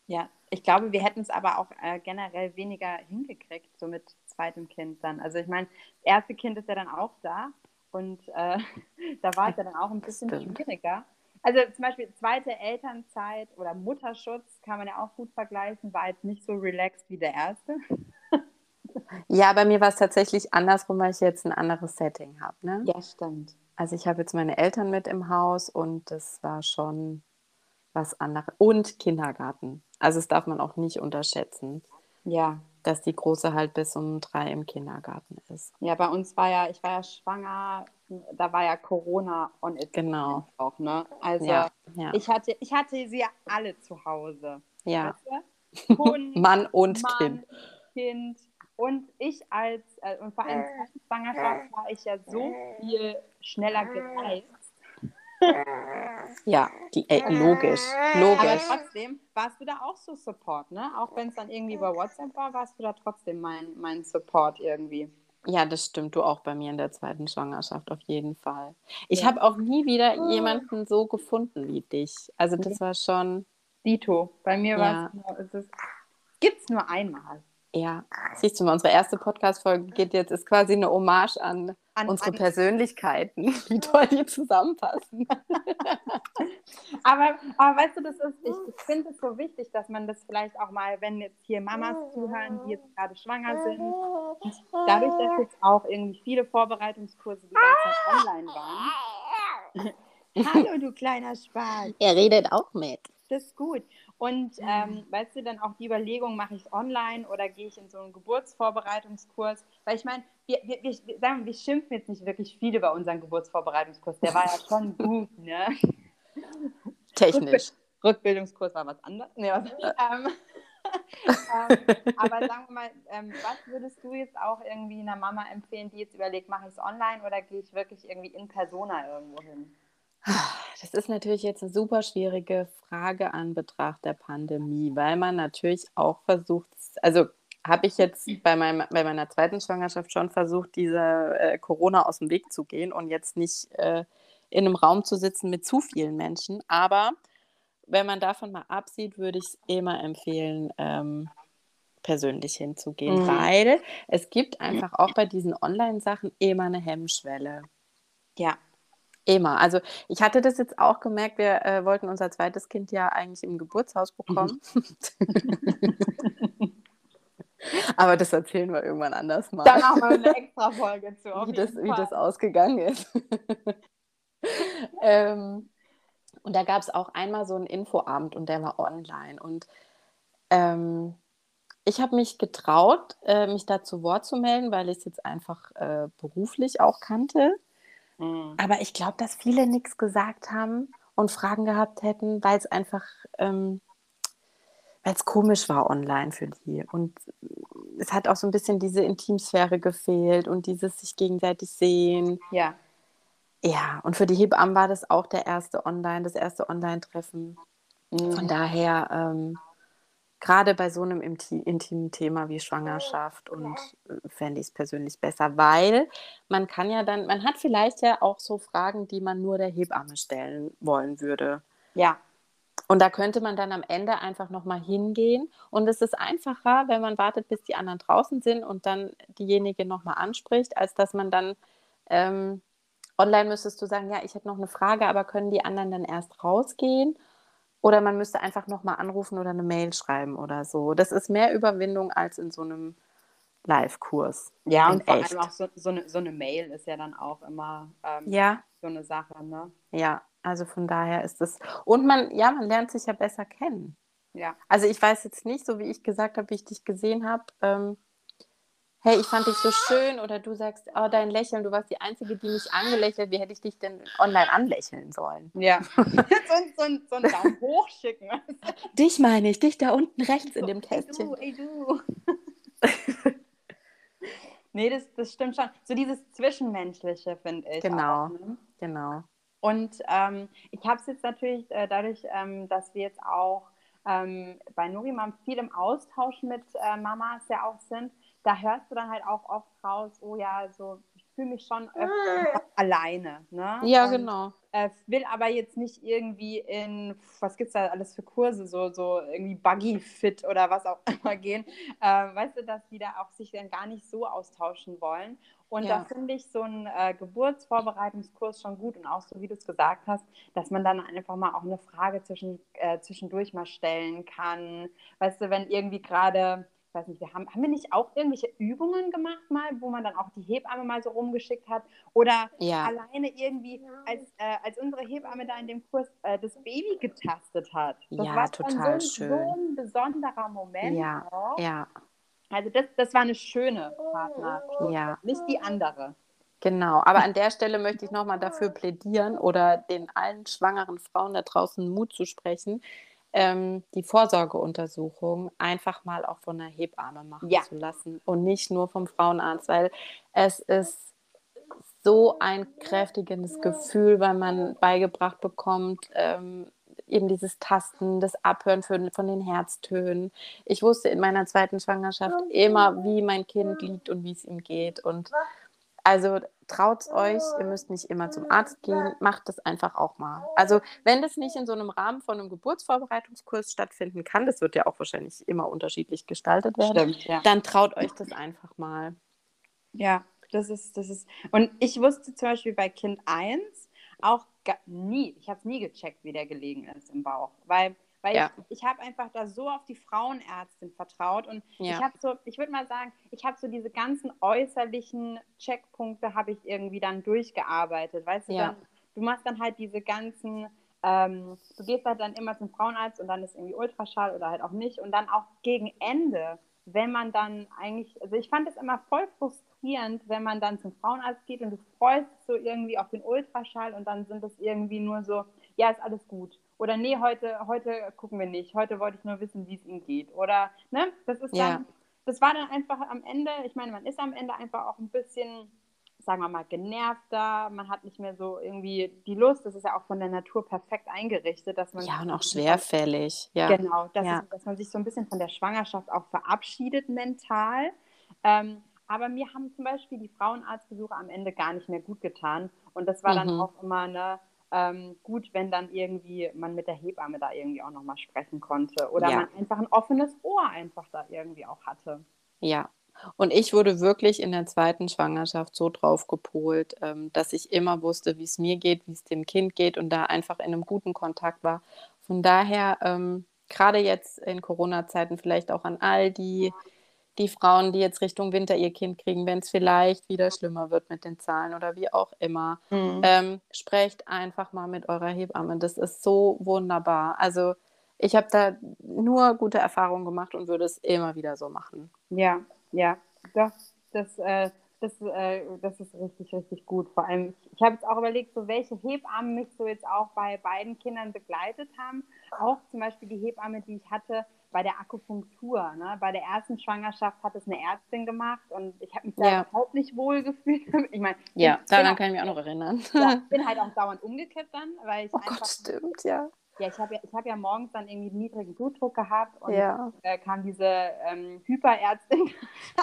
Ja, ich glaube, wir hätten es aber auch äh, generell weniger hingekriegt, so mit zweitem Kind dann. Also ich meine, das erste Kind ist ja dann auch da und äh, da war es ja dann auch ein bisschen Stimmt. schwieriger. Also zum Beispiel zweite Elternzeit oder Mutterschutz kann man ja auch gut vergleichen, war jetzt nicht so relaxed wie der erste. Ja, bei mir war es tatsächlich andersrum, weil ich jetzt ein anderes Setting habe. Ne? Ja, stimmt. Also ich habe jetzt meine Eltern mit im Haus und das war schon was anderes. Und Kindergarten. Also das darf man auch nicht unterschätzen. Ja dass die Große halt bis um drei im Kindergarten ist. Ja, bei uns war ja, ich war ja schwanger, da war ja Corona und it genau. auch, ne? Also ja, ja. ich hatte, ich hatte sie ja alle zu Hause. Ja. Weißt du? Hund, Mann und Mann, Kind. Kind. Und ich als, äh, und vor allem Schwangerschaft war ich ja so viel schneller gereist ja, die, ey, logisch, logisch. Aber trotzdem warst du da auch so Support, ne? Auch wenn es dann irgendwie über WhatsApp war, warst du da trotzdem mein, mein Support irgendwie. Ja, das stimmt. Du auch bei mir in der zweiten Schwangerschaft auf jeden Fall. Ich ja. habe auch nie wieder jemanden so gefunden wie dich. Also das war schon. Dito. Bei mir ja. war es. Gibt es nur einmal. Ja, siehst du mal, unsere erste Podcast-Folge geht jetzt, ist quasi eine Hommage an, an unsere an Persönlichkeiten, wie toll die zusammenpassen. aber, aber weißt du, das ist, ich, ich finde es so wichtig, dass man das vielleicht auch mal, wenn jetzt hier Mamas zuhören, die jetzt gerade schwanger sind, und dadurch, dass jetzt auch irgendwie viele Vorbereitungskurse die ganze Zeit online waren. Hallo, du kleiner Spaß. Er redet auch mit. Das ist gut. Und ähm, weißt du, dann auch die Überlegung, mache ich es online oder gehe ich in so einen Geburtsvorbereitungskurs? Weil ich meine, wir, wir, wir, sagen, wir schimpfen jetzt nicht wirklich viel über unseren Geburtsvorbereitungskurs. Der war ja schon gut, ne? Technisch. Rückbildungskurs war was anderes. Nee, was, ähm, ähm, aber sagen wir mal, ähm, was würdest du jetzt auch irgendwie einer Mama empfehlen, die jetzt überlegt, mache ich es online oder gehe ich wirklich irgendwie in Persona irgendwo hin? Das ist natürlich jetzt eine super schwierige Frage an Betracht der Pandemie, weil man natürlich auch versucht, also habe ich jetzt bei, meinem, bei meiner zweiten Schwangerschaft schon versucht, diese äh, Corona aus dem Weg zu gehen und jetzt nicht äh, in einem Raum zu sitzen mit zu vielen Menschen. Aber wenn man davon mal absieht, würde ich es immer empfehlen, ähm, persönlich hinzugehen, mhm. weil es gibt einfach auch bei diesen Online-Sachen immer eine Hemmschwelle. Ja, Immer. Also ich hatte das jetzt auch gemerkt, wir äh, wollten unser zweites Kind ja eigentlich im Geburtshaus bekommen. Aber das erzählen wir irgendwann anders mal. Dann machen wir eine extra Folge zu. Wie das, wie das ausgegangen ist. ähm, und da gab es auch einmal so einen Infoabend und der war online. Und ähm, ich habe mich getraut, äh, mich da zu Wort zu melden, weil ich es jetzt einfach äh, beruflich auch kannte. Mhm. Aber ich glaube, dass viele nichts gesagt haben und Fragen gehabt hätten, weil es einfach, ähm, weil es komisch war online für die. Und es hat auch so ein bisschen diese Intimsphäre gefehlt und dieses sich gegenseitig sehen. Ja. Ja, und für die Hebammen war das auch der erste Online, das erste Online-Treffen. Mhm. Von daher, ähm, gerade bei so einem intimen Thema wie Schwangerschaft und äh, fände ich es persönlich besser, weil man kann ja dann, man hat vielleicht ja auch so Fragen, die man nur der Hebamme stellen wollen würde. Ja. Und da könnte man dann am Ende einfach nochmal hingehen. Und es ist einfacher, wenn man wartet, bis die anderen draußen sind und dann diejenige nochmal anspricht, als dass man dann ähm, online müsstest du sagen, ja, ich hätte noch eine Frage, aber können die anderen dann erst rausgehen? Oder man müsste einfach nochmal anrufen oder eine Mail schreiben oder so. Das ist mehr Überwindung als in so einem Live-Kurs. Ja, und vor echt. allem auch so, so, eine, so eine Mail ist ja dann auch immer ähm, ja. so eine Sache, ne? Ja, also von daher ist es. Und man, ja, man lernt sich ja besser kennen. Ja. Also ich weiß jetzt nicht, so wie ich gesagt habe, wie ich dich gesehen habe, ähm, hey, ich fand dich so schön oder du sagst, oh, dein Lächeln, du warst die Einzige, die mich angelächelt, wie hätte ich dich denn online anlächeln sollen? Ja, so, so, so einen Daumen hoch schicken. dich meine ich, dich da unten rechts in dem Kästchen. Ey du, ey du. nee, das, das stimmt schon. So dieses Zwischenmenschliche, finde ich. Genau, auch, ne? genau. Und ähm, ich habe es jetzt natürlich äh, dadurch, ähm, dass wir jetzt auch ähm, bei Nurimam viel im Austausch mit äh, Mamas ja auch sind, da hörst du dann halt auch oft raus, oh ja, so ich fühle mich schon öfter alleine. Ne? Ja, und, genau. Äh, will aber jetzt nicht irgendwie in, was gibt es da alles für Kurse, so, so irgendwie Buggy Fit oder was auch immer gehen. Äh, weißt du, dass die da auch sich dann gar nicht so austauschen wollen. Und ja. da finde ich so einen äh, Geburtsvorbereitungskurs schon gut und auch so, wie du es gesagt hast, dass man dann einfach mal auch eine Frage zwischen, äh, zwischendurch mal stellen kann. Weißt du, wenn irgendwie gerade ich weiß nicht, wir haben, haben wir nicht auch irgendwelche Übungen gemacht mal, wo man dann auch die Hebamme mal so rumgeschickt hat? Oder ja. alleine irgendwie, als, äh, als unsere Hebamme da in dem Kurs äh, das Baby getastet hat. Das ja, war total so, schön. so ein besonderer Moment. Ja, auch. ja. Also das, das war eine schöne Partner, ja. nicht die andere. Genau, aber an der Stelle möchte ich nochmal dafür plädieren oder den allen schwangeren Frauen da draußen Mut zu sprechen, ähm, die Vorsorgeuntersuchung einfach mal auch von der Hebamme machen ja. zu lassen und nicht nur vom Frauenarzt, weil es ist so ein kräftigendes Gefühl, weil man beigebracht bekommt, ähm, eben dieses Tasten, das Abhören für, von den Herztönen. Ich wusste in meiner zweiten Schwangerschaft immer, wie mein Kind liegt und wie es ihm geht. Und also traut euch, ihr müsst nicht immer zum Arzt gehen, macht das einfach auch mal. Also wenn das nicht in so einem Rahmen von einem Geburtsvorbereitungskurs stattfinden kann, das wird ja auch wahrscheinlich immer unterschiedlich gestaltet werden, Stimmt, ja. dann traut euch das einfach mal. Ja, das ist, das ist. Und ich wusste zum Beispiel bei Kind 1 auch nie, ich habe es nie gecheckt, wie der gelegen ist im Bauch. Weil weil ja. ich, ich habe einfach da so auf die Frauenärztin vertraut und ja. ich habe so, ich würde mal sagen, ich habe so diese ganzen äußerlichen Checkpunkte habe ich irgendwie dann durchgearbeitet. Weißt du, dann, du machst dann halt diese ganzen, ähm, du gehst halt dann immer zum Frauenarzt und dann ist irgendwie Ultraschall oder halt auch nicht und dann auch gegen Ende wenn man dann eigentlich, also ich fand es immer voll frustrierend, wenn man dann zum Frauenarzt geht und du freust so irgendwie auf den Ultraschall und dann sind das irgendwie nur so, ja, ist alles gut. Oder nee, heute, heute gucken wir nicht. Heute wollte ich nur wissen, wie es ihm geht. Oder, ne, das ist dann, ja. das war dann einfach am Ende, ich meine, man ist am Ende einfach auch ein bisschen, sagen wir mal, genervter. Man hat nicht mehr so irgendwie die Lust. Das ist ja auch von der Natur perfekt eingerichtet, dass man. Ja, und auch schwerfällig. Ja. Genau, dass, ja. Es, dass man sich so ein bisschen von der Schwangerschaft auch verabschiedet mental. Ähm, aber mir haben zum Beispiel die Frauenarztbesuche am Ende gar nicht mehr gut getan. Und das war mhm. dann auch immer eine ähm, gut, wenn dann irgendwie man mit der Hebamme da irgendwie auch nochmal sprechen konnte oder ja. man einfach ein offenes Ohr einfach da irgendwie auch hatte. Ja. Und ich wurde wirklich in der zweiten Schwangerschaft so drauf gepolt, ähm, dass ich immer wusste, wie es mir geht, wie es dem Kind geht und da einfach in einem guten Kontakt war. Von daher, ähm, gerade jetzt in Corona-Zeiten, vielleicht auch an all die die Frauen, die jetzt Richtung Winter ihr Kind kriegen, wenn es vielleicht wieder schlimmer wird mit den Zahlen oder wie auch immer, mhm. ähm, sprecht einfach mal mit eurer Hebamme. Das ist so wunderbar. Also ich habe da nur gute Erfahrungen gemacht und würde es immer wieder so machen. Ja, ja, doch, das, äh, das, äh, das ist richtig, richtig gut. Vor allem, ich, habe jetzt auch überlegt, so welche Hebammen mich so jetzt auch bei beiden Kindern begleitet haben. Auch zum Beispiel die Hebamme, die ich hatte bei der Akupunktur. Ne? Bei der ersten Schwangerschaft hat es eine Ärztin gemacht und ich habe mich da Ja. überhaupt nicht wohl gefühlt. Ich meine, Ja, ich daran bin, kann ich mich auch noch erinnern. auch, ja, ich bin halt auch dauernd umgekippt dann, weil ich Oh einfach Gott, stimmt, ja. ja, ich habe ja, ich hab ja morgens dann irgendwie einen niedrigen Blutdruck gehabt und Ja. äh, kam diese ähm, Hyperärztin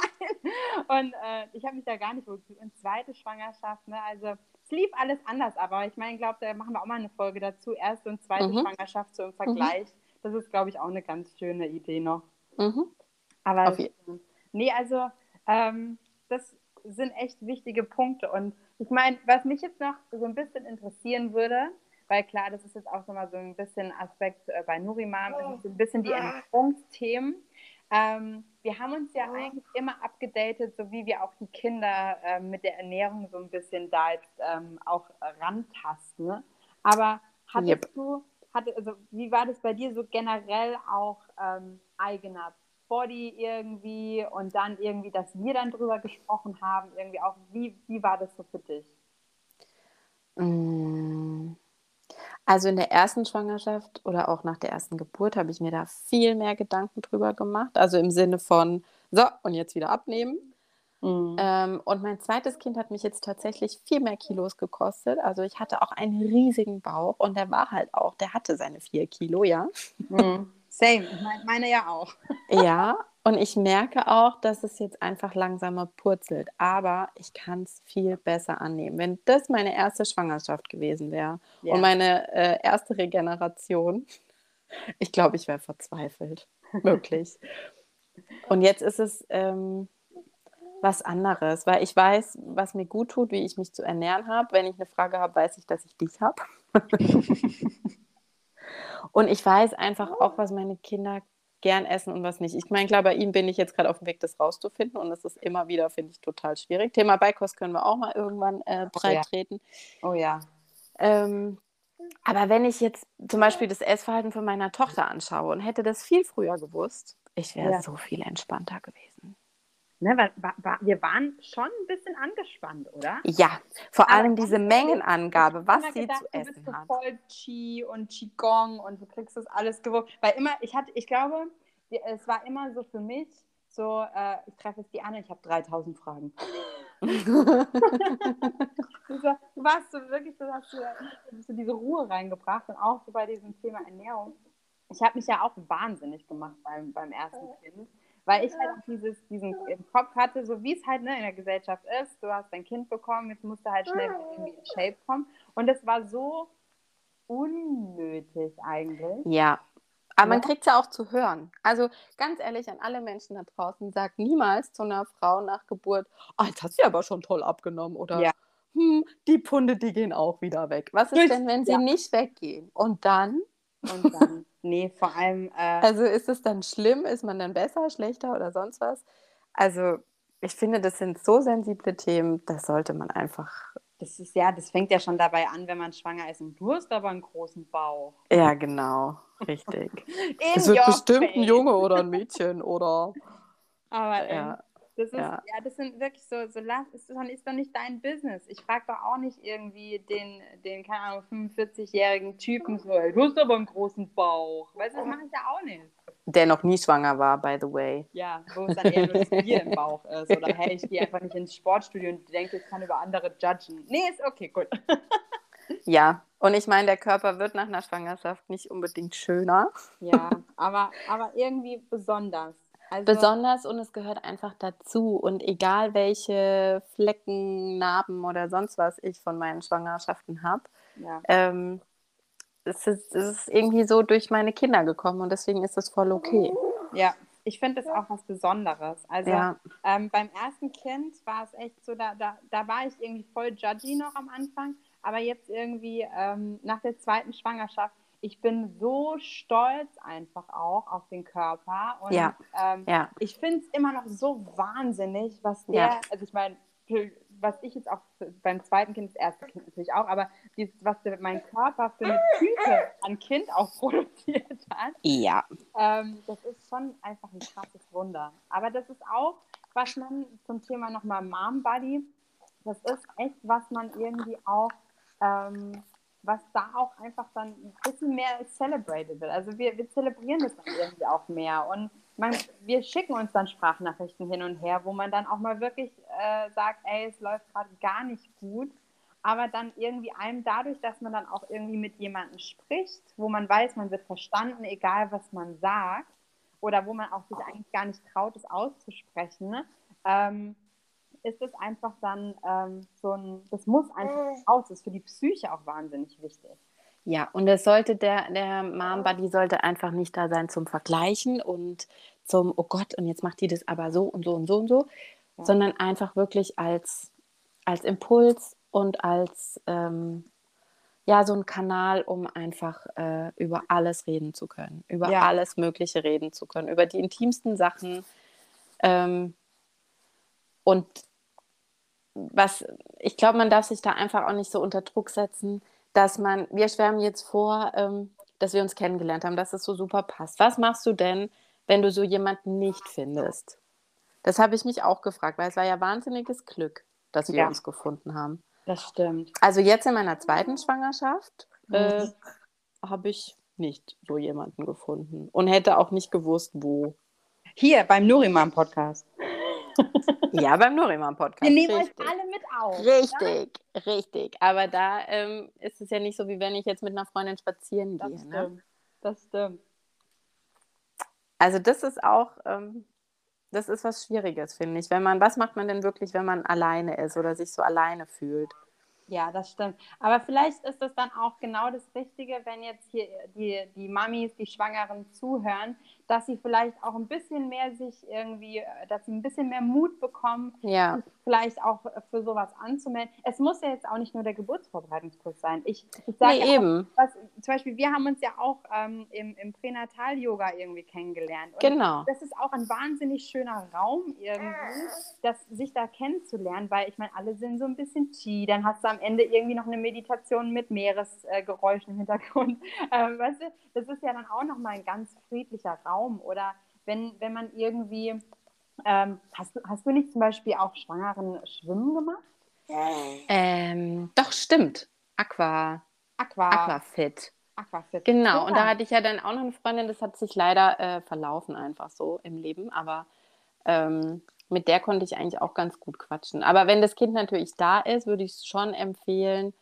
rein und äh, ich habe mich da gar nicht wohl gefühlt. Und zweite Schwangerschaft, ne, also es lief alles anders, aber ich meine, ich glaube, da machen wir auch mal eine Folge dazu, erste und zweite Mhm. Schwangerschaft so im Vergleich. Das ist, glaube ich, auch eine ganz schöne Idee noch. Mhm. Aber Auf je- nee, also ähm, das sind echt wichtige Punkte. Und ich meine, was mich jetzt noch so ein bisschen interessieren würde, weil klar, das ist jetzt auch nochmal so ein bisschen Aspekt äh, bei Nurimam, ist so ein bisschen die Ernährungsthemen. Ähm, wir haben uns ja eigentlich immer abgedatet, so wie wir auch die Kinder ähm, mit der Ernährung so ein bisschen da jetzt ähm, auch rantasten. Ne? Aber hattest Yep. du, hatte, also wie war das bei dir so generell auch ähm, eigener Body irgendwie und dann irgendwie, dass wir dann drüber gesprochen haben, irgendwie auch, wie, wie war das so für dich? Mm. Also in der ersten Schwangerschaft oder auch nach der ersten Geburt habe ich mir da viel mehr Gedanken drüber gemacht. Also im Sinne von, so, und jetzt wieder abnehmen. Ähm, und mein zweites Kind hat mich jetzt tatsächlich viel mehr Kilos gekostet. Also ich hatte auch einen riesigen Bauch und der war halt auch, der hatte seine vier Kilo, ja. Mhm. Same, meine ja auch. Ja, und ich merke auch, dass es jetzt einfach langsamer purzelt. Aber ich kann es viel besser annehmen. Wenn das meine erste Schwangerschaft gewesen wäre Ja. und meine äh, erste Regeneration, ich glaube, ich wäre verzweifelt. Wirklich. Und jetzt ist es ähm, was anderes, weil ich weiß, was mir gut tut, wie ich mich zu ernähren habe. Wenn ich eine Frage habe, weiß ich, dass ich dich habe. und ich weiß einfach auch, was meine Kinder gern essen und was nicht. Ich meine, klar, bei ihm bin ich jetzt gerade auf dem Weg, das rauszufinden und das ist immer wieder, finde ich, total schwierig. Thema Beikost können wir auch mal irgendwann äh, breit ja. treten. Oh ja. Ähm, aber wenn ich jetzt zum Beispiel das Essverhalten von meiner Tochter anschaue und hätte das viel früher gewusst, ich wäre Ja. so viel entspannter gewesen. Ne, weil, wa, wa, wir waren schon ein bisschen angespannt, oder? Ja, vor Aber allem diese Mengenangabe, was sie gedacht, zu du bist essen so hat. voll Qi und Qigong und du kriegst das alles gewogen. Weil immer, ich hatte, ich glaube, es war immer so für mich, so, äh, ich treffe jetzt die Anne, ich habe 3000 Fragen. Du du warst so wirklich, du hast so, so diese Ruhe reingebracht und auch so bei diesem Thema Ernährung. Ich habe mich ja auch wahnsinnig gemacht beim, beim ersten Kind, weil ich halt dieses, diesen im Kopf hatte, so wie es halt ne, in der Gesellschaft ist. Du hast dein Kind bekommen, jetzt musst du halt schnell wieder irgendwie in Shape kommen. Und das war so unnötig eigentlich. Ja, aber man Ja. kriegt es ja auch zu hören. Also ganz ehrlich an alle Menschen da draußen, sagt niemals zu einer Frau nach Geburt, oh, jetzt hat sie aber schon toll abgenommen oder Ja. hm, die Punde, die gehen auch wieder weg. Was ist denn, wenn sie ja. nicht weggehen? Und dann? Und dann, nee, vor allem, äh, Also ist es dann schlimm? Ist man dann besser, schlechter oder sonst was? Also ich finde, das sind so sensible Themen, das sollte man einfach. das ist ja, das fängt ja schon dabei an, wenn man schwanger ist und du hast aber einen großen Bauch. Ja, genau, richtig. Es wird bestimmt ein. Junge oder ein Mädchen oder. Aber ähm, Ja. Das ist, ja. ja. das sind wirklich so, so lass, ist, doch, ist doch nicht dein Business. Ich frage doch auch nicht irgendwie den, den, keine Ahnung, 45-jährigen Typen so, du hast aber einen großen Bauch. Weißt du, das mache ich ja auch nicht. Der noch nie schwanger war, by the way. Ja, wo es dann eher nur das Bier im Bauch ist. Oder hey, ich gehe einfach nicht ins Sportstudio und denke, ich kann über andere judgen. Nee, ist okay, gut. Ja, und ich meine, der Körper wird nach einer Schwangerschaft nicht unbedingt schöner. Ja, aber, aber irgendwie besonders. Also, Besonders und es gehört einfach dazu. Und egal welche Flecken, Narben oder sonst was ich von meinen Schwangerschaften habe, ja. ähm, es, ist, es ist irgendwie so durch meine Kinder gekommen und deswegen ist es voll okay. Ja, ich finde das auch was Besonderes. Also Ja. ähm, beim ersten Kind war es echt so, da, da, da war ich irgendwie voll judgy noch am Anfang, aber jetzt irgendwie ähm, nach der zweiten Schwangerschaft, ich bin so stolz einfach auch auf den Körper und Ja. ähm, Ja, ich finde es immer noch so wahnsinnig, was der, Ja. also ich meine, was ich jetzt auch beim zweiten Kind, das erste Kind natürlich auch, aber dieses, was mein Körper für eine Tüte an Kind auch produziert hat, ja. Ähm, das ist schon einfach ein krasses Wunder. Aber das ist auch, was man zum Thema nochmal Mom Buddy, das ist echt, was man irgendwie auch, ähm, was da auch einfach dann ein bisschen mehr celebrated wird. Also wir, wir zelebrieren das dann irgendwie auch mehr. Und man, wir schicken uns dann Sprachnachrichten hin und her, wo man dann auch mal wirklich äh, sagt, ey, es läuft gerade gar nicht gut. Aber dann irgendwie einem dadurch, dass man dann auch irgendwie mit jemandem spricht, wo man weiß, man wird verstanden, egal was man sagt, oder wo man auch sich eigentlich gar nicht traut, es auszusprechen, ne? ähm, ist es einfach dann ähm, so ein, das muss einfach raus, das ist für die Psyche auch wahnsinnig wichtig. Ja, und es sollte der, der Mom Buddy sollte einfach nicht da sein zum Vergleichen und zum, oh Gott, und jetzt macht die das aber so und so und so und so, ja. sondern einfach wirklich als, als Impuls und als ähm, ja, so ein Kanal, um einfach äh, über alles reden zu können, über ja. alles Mögliche reden zu können, über die intimsten Sachen. Ähm, und was, ich glaube, man darf sich da einfach auch nicht so unter Druck setzen, dass man, wir schwärmen jetzt vor, ähm, dass wir uns kennengelernt haben, dass es so super passt. Was machst du denn, wenn du so jemanden nicht findest? Das habe ich mich auch gefragt, weil es war ja wahnsinniges Glück, dass wir ja. uns gefunden haben. Das stimmt. Also jetzt in meiner zweiten Schwangerschaft mhm. äh, habe ich nicht so jemanden gefunden und hätte auch nicht gewusst, wo. Hier beim Nuriman Podcast. Ja, beim Nuriman Podcast. Wir nehmen richtig. euch alle mit auf. Richtig, ja? richtig. Aber da ähm, ist es ja nicht so, wie wenn ich jetzt mit einer Freundin spazieren das gehe. Ne? Stimmt. Ne? Das stimmt. Also das ist auch, ähm, das ist was Schwieriges, finde ich. Wenn man, was macht man denn wirklich, wenn man alleine ist oder sich so alleine fühlt? Ja, das stimmt. Aber vielleicht ist das dann auch genau das Richtige, wenn jetzt hier die, die Mamis, die Schwangeren zuhören, dass sie vielleicht auch ein bisschen mehr sich irgendwie, dass sie ein bisschen mehr Mut bekommen, ja. vielleicht auch für sowas anzumelden. Es muss ja jetzt auch nicht nur der Geburtsvorbereitungskurs sein. Ich, ich sage nee, ja eben. Was, zum Beispiel, wir haben uns ja auch ähm, im, im Pränatal-Yoga irgendwie kennengelernt. Und genau. Das ist auch ein wahnsinnig schöner Raum irgendwie, das, sich da kennenzulernen, weil ich meine, alle sind so ein bisschen chi, dann hast du am Ende irgendwie noch eine Meditation mit Meeresgeräuschen im Hintergrund. Ähm, weißt du, das ist ja dann auch nochmal ein ganz friedlicher Raum. Oder wenn, wenn man irgendwie, ähm, hast, du, hast du nicht zum Beispiel auch Schwangeren Schwimmen gemacht? Ähm, doch, stimmt. Aqua. Aqua. Aquafit. Aquafit. Genau, Super. und da hatte ich ja dann auch noch eine Freundin, das hat sich leider äh, verlaufen einfach so im Leben, aber ähm, mit der konnte ich eigentlich auch ganz gut quatschen. Aber wenn das Kind natürlich da ist, würde ich es schon empfehlen,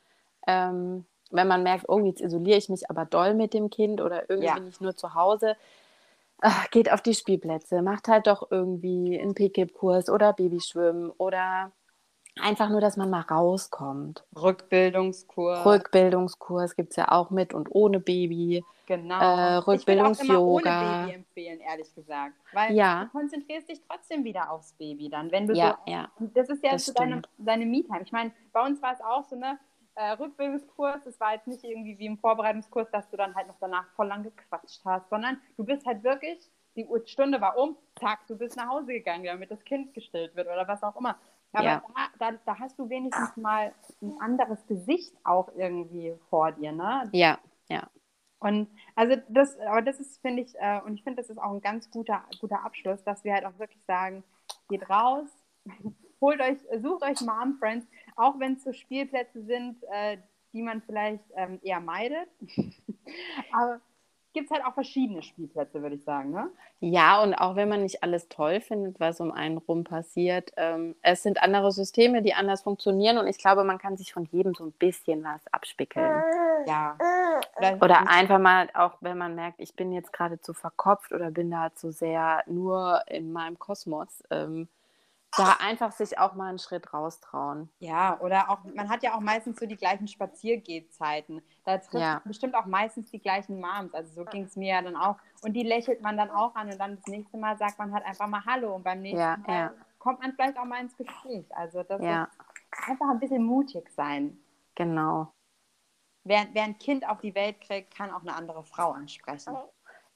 ähm, wenn man merkt, oh, jetzt isoliere ich mich aber doll mit dem Kind oder irgendwie ja. bin ich nur zu Hause, ach, geht auf die Spielplätze, macht halt doch irgendwie einen PKIP-Kurs oder Babyschwimmen oder einfach nur, dass man mal rauskommt. Rückbildungskurs. Rückbildungskurs gibt es ja auch mit und ohne Baby. Genau. Äh, Rückbildungsyoga. Ich ohne Baby empfehlen, ehrlich gesagt. Weil ja. du konzentrierst dich trotzdem wieder aufs Baby dann. Wenn du ja, so, ja. Das ist ja das so deine, deine Me-Time. Ich meine, bei uns war es auch so, ne? Äh, Rückbildungskurs, es war jetzt nicht irgendwie wie im Vorbereitungskurs, dass du dann halt noch danach voll lang gequatscht hast, sondern du bist halt wirklich, die Stunde war um, zack, du bist nach Hause gegangen, damit das Kind gestillt wird oder was auch immer. Aber ja. da, da, da, hast du wenigstens mal ein anderes Gesicht auch irgendwie vor dir, ne? Ja, ja. Und also das, aber das ist, finde ich, äh, und ich finde, das ist auch ein ganz guter, guter Abschluss, dass wir halt auch wirklich sagen, geht raus, holt euch, sucht euch Mom Friends, auch wenn es so Spielplätze sind, äh, die man vielleicht ähm, eher meidet. aber gibt es halt auch verschiedene Spielplätze, würde ich sagen. Ne? Ja, und auch wenn man nicht alles toll findet, was um einen rum passiert, ähm, es sind andere Systeme, die anders funktionieren und ich glaube, man kann sich von jedem so ein bisschen was abspickeln. Ja. Oder, oder einfach mal, auch wenn man merkt, ich bin jetzt gerade zu verkopft oder bin da zu sehr nur in meinem Kosmos. Ähm, da einfach sich auch mal einen Schritt raustrauen. Ja, oder auch, man hat ja auch meistens so die gleichen Spaziergehzeiten. Da trifft ja. bestimmt auch meistens die gleichen Moms. Also so ging es mir ja dann auch. Und die lächelt man dann auch an und dann das nächste Mal sagt man halt einfach mal Hallo und beim nächsten ja, Mal ja. kommt man vielleicht auch mal ins Gespräch. Also das ja. ist einfach ein bisschen mutig sein. Genau. Wer, wer ein Kind auf die Welt kriegt, kann auch eine andere Frau ansprechen.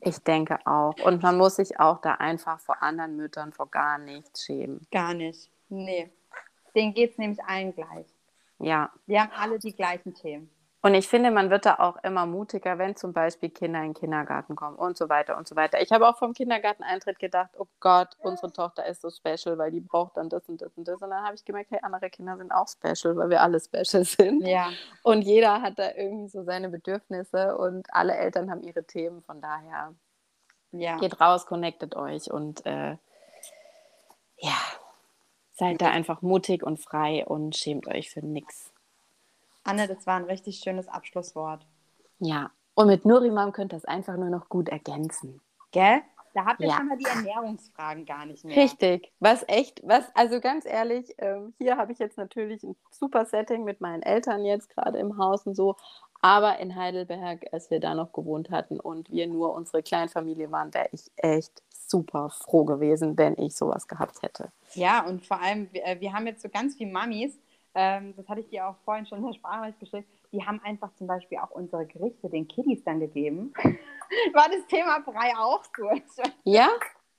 Ich denke auch. Und man muss sich auch da einfach vor anderen Müttern vor gar nichts schämen. Gar nicht. Nee. Denen geht es nämlich allen gleich. Ja. Wir haben alle die gleichen Themen. Und ich finde, man wird da auch immer mutiger, wenn zum Beispiel Kinder in den Kindergarten kommen und so weiter und so weiter. Ich habe auch vom Kindergarteneintritt gedacht, oh Gott, unsere Tochter ist so special, weil die braucht dann das und das und das. Und dann habe ich gemerkt, hey, andere Kinder sind auch special, weil wir alle special sind. Ja. Und jeder hat da irgendwie so seine Bedürfnisse und alle Eltern haben ihre Themen. Von daher Ja. geht raus, connectet euch und äh, ja, seid da einfach mutig und frei und schämt euch für nichts. Anne, das war ein richtig schönes Abschlusswort. Ja, und mit Nurimam könnt ihr das einfach nur noch gut ergänzen. Gell? Da habt ihr Ja. schon mal die Ernährungsfragen gar nicht mehr. Richtig, was echt, was, also ganz ehrlich, ähm, hier habe ich jetzt natürlich ein super Setting mit meinen Eltern jetzt gerade im Haus und so, aber in Heidelberg, als wir da noch gewohnt hatten und wir nur unsere Kleinfamilie waren, wäre ich echt super froh gewesen, wenn ich sowas gehabt hätte. Ja, und vor allem, wir, äh, wir haben jetzt so ganz viele Mamis, ähm, das hatte ich dir auch vorhin schon in der Sprachnachricht geschickt, die haben einfach zum Beispiel auch unsere Gerichte den Kiddies dann gegeben. War das Thema Brei auch so? Ja,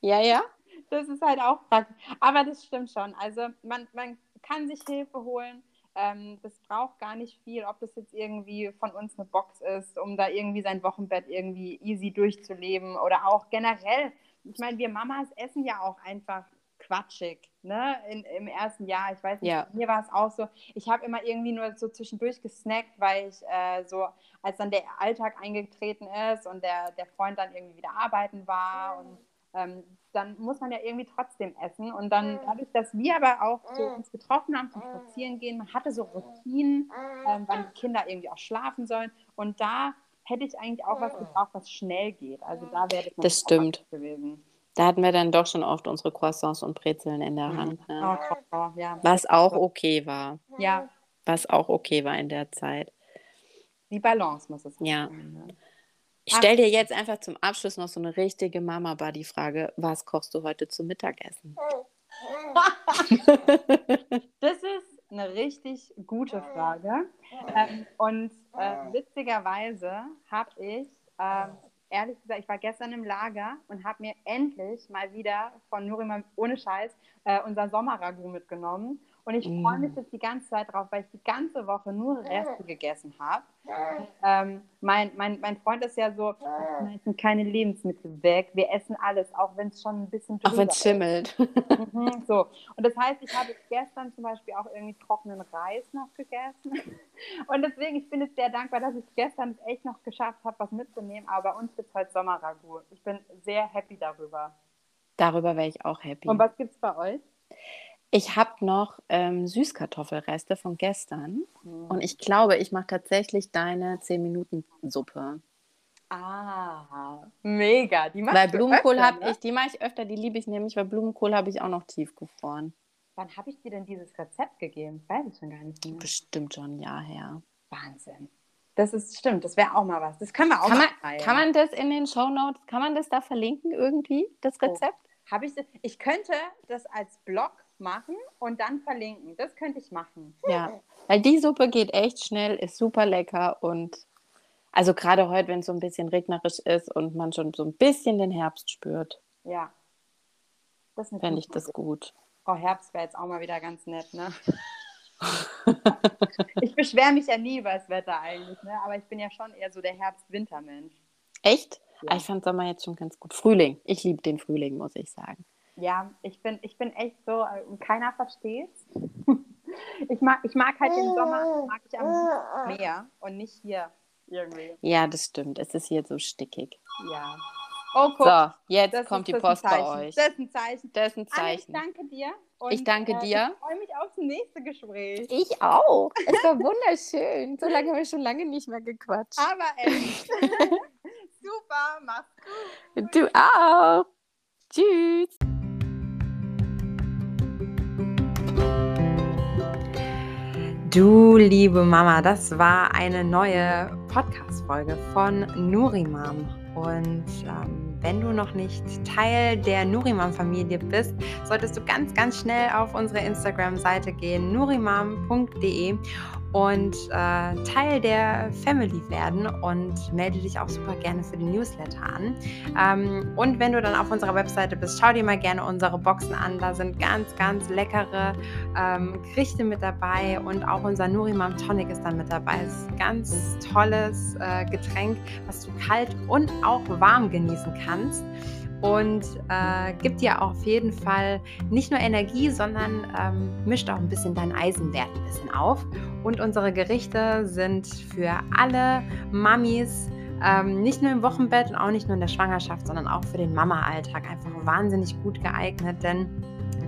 ja, ja. Das ist halt auch praktisch. Aber das stimmt schon. Also man, man kann sich Hilfe holen. Ähm, das braucht gar nicht viel, ob das jetzt irgendwie von uns eine Box ist, um da irgendwie sein Wochenbett irgendwie easy durchzuleben oder auch generell. Ich meine, wir Mamas essen ja auch einfach quatschig, ne? In, Im ersten Jahr. Ich weiß nicht, Ja. mir war es auch so. Ich habe immer irgendwie nur so zwischendurch gesnackt, weil ich äh, so, als dann der Alltag eingetreten ist und der, der Freund dann irgendwie wieder arbeiten war und ähm, dann muss man ja irgendwie trotzdem essen. Und dann dadurch, dass wir aber auch so uns getroffen haben zum Spazierengehen, man hatte so Routinen, ähm, wann die Kinder irgendwie auch schlafen sollen. Und da hätte ich eigentlich auch was gebraucht, was schnell geht. Also da wäre das, Das stimmt. gewesen. Da hatten wir dann doch schon oft unsere Croissants und Brezeln in der Hand. Oh, Ne? ja. Was auch okay war. ja, Was auch okay war in der Zeit. die Balance muss es Ja. sein. Ne? Ich stelle dir jetzt einfach zum Abschluss noch so eine richtige Mama-Buddy-Frage. Was kochst du heute zum Mittagessen? Das ist eine richtig gute Frage. Ähm, und äh, witzigerweise habe ich, ähm, ehrlich gesagt, ich war gestern im Lager und habe mir endlich mal wieder von Nurima ohne Scheiß äh, unser Sommerragout mitgenommen. Und ich freue mich jetzt die ganze Zeit drauf, weil ich die ganze Woche nur Reste gegessen habe. Ähm, mein, mein, mein Freund ist ja so, wir schmeißen keine Lebensmittel weg, wir essen alles, auch wenn es schon ein bisschen Auch wenn es schimmelt. Mhm, so. Und das heißt, ich habe gestern zum Beispiel auch irgendwie trockenen Reis noch gegessen. Und deswegen, ich bin jetzt sehr dankbar, dass ich gestern es echt noch geschafft habe, was mitzunehmen. Aber bei uns gibt es heute Sommerragout. Ich bin sehr happy darüber. Darüber wäre ich auch happy. Und was gibt es bei euch? Ich habe noch ähm, Süßkartoffelreste von gestern. Mhm. Und ich glaube, ich mache tatsächlich deine 10-Minuten-Suppe. Ah, mega. Die Weil Blumenkohl öfter, habe ne? ich, die mache ich öfter, die liebe ich nämlich, weil Blumenkohl habe ich auch noch tiefgefroren. Wann habe ich dir denn dieses Rezept gegeben? Weiß ich schon gar nicht mehr. Bestimmt schon ein Jahr her. Wahnsinn. Das ist stimmt, das wäre auch mal was. Das können wir auch Kann mal man, kann man das in den Shownotes, kann man das da verlinken irgendwie, das Oh. Rezept? Hab ich, ich könnte das als Blog machen und dann verlinken. Das könnte ich machen. Ja, weil die Suppe geht echt schnell, ist super lecker und also gerade heute, wenn es so ein bisschen regnerisch ist und man schon so ein bisschen den Herbst spürt, Ja. Das fände ich das gut. Oh, Herbst wäre jetzt auch mal wieder ganz nett, ne? ich beschwere mich ja nie über das Wetter eigentlich, ne? Aber ich bin ja schon eher so der Herbst-Winter-Mensch. Echt? Ja. Ah, Ich fand Sommer jetzt schon ganz gut. Frühling. Ich liebe den Frühling, muss ich sagen. Ja, ich bin, ich bin echt so, äh, keiner versteht's. ich, mag, ich mag halt den Sommer, mag ich am mehr und nicht hier irgendwie. Ja, das stimmt. Es ist hier so stickig. Ja. Oh, guck, So, jetzt das kommt ist- die Post bei Zeichen. euch. Das ist ein Zeichen. Das ist ein Anne, ich Zeichen. danke dir. Und, Ich danke dir. Ich freue mich aufs nächste Gespräch. Ich auch. Es war wunderschön. So lange haben wir schon lange nicht mehr gequatscht. Aber echt. Super, mach's gut. Du auch. Tschüss. Du liebe Mama, das war eine neue Podcast-Folge von Nurimam. Und ähm, wenn du noch nicht Teil der Nurimam-Familie bist, solltest du ganz, ganz schnell auf unsere Instagram-Seite gehen, nurimam.de und äh, Teil der Family werden und melde dich auch super gerne für den Newsletter an. Ähm, und wenn du dann auf unserer Webseite bist, schau dir mal gerne unsere Boxen an. Da sind ganz, ganz leckere ähm, Gerichte mit dabei und auch unser Nurimam Tonic ist dann mit dabei. Es ist ein ganz tolles äh, Getränk, was du kalt und auch warm genießen kannst und äh, gibt dir auf jeden Fall nicht nur Energie, sondern ähm, mischt auch ein bisschen deinen Eisenwert ein bisschen auf. Und unsere Gerichte sind für alle Mamis, ähm, nicht nur im Wochenbett und auch nicht nur in der Schwangerschaft, sondern auch für den Mama-Alltag einfach wahnsinnig gut geeignet, denn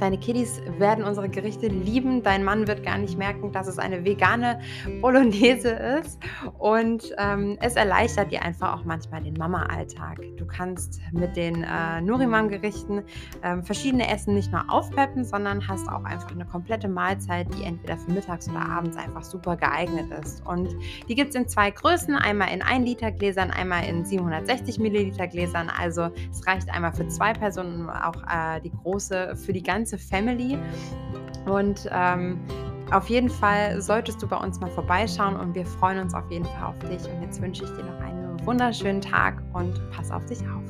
Deine Kiddies werden unsere Gerichte lieben. Dein Mann wird gar nicht merken, dass es eine vegane Bolognese ist. Und ähm, es erleichtert dir einfach auch manchmal den Mama-Alltag. Du kannst mit den äh, Nurimam-Gerichten ähm, verschiedene Essen nicht nur aufpeppen, sondern hast auch einfach eine komplette Mahlzeit, die entweder für mittags oder abends einfach super geeignet ist. Und die gibt es in zwei Größen: einmal in 1 Liter Gläsern, einmal in 760 Milliliter Gläsern. Also es reicht einmal für zwei Personen, auch äh, die große für die ganze ganze Family. Und ähm, auf jeden Fall solltest du bei uns mal vorbeischauen und wir freuen uns auf jeden Fall auf dich. Und jetzt wünsche ich dir noch einen wunderschönen Tag und pass auf dich auf.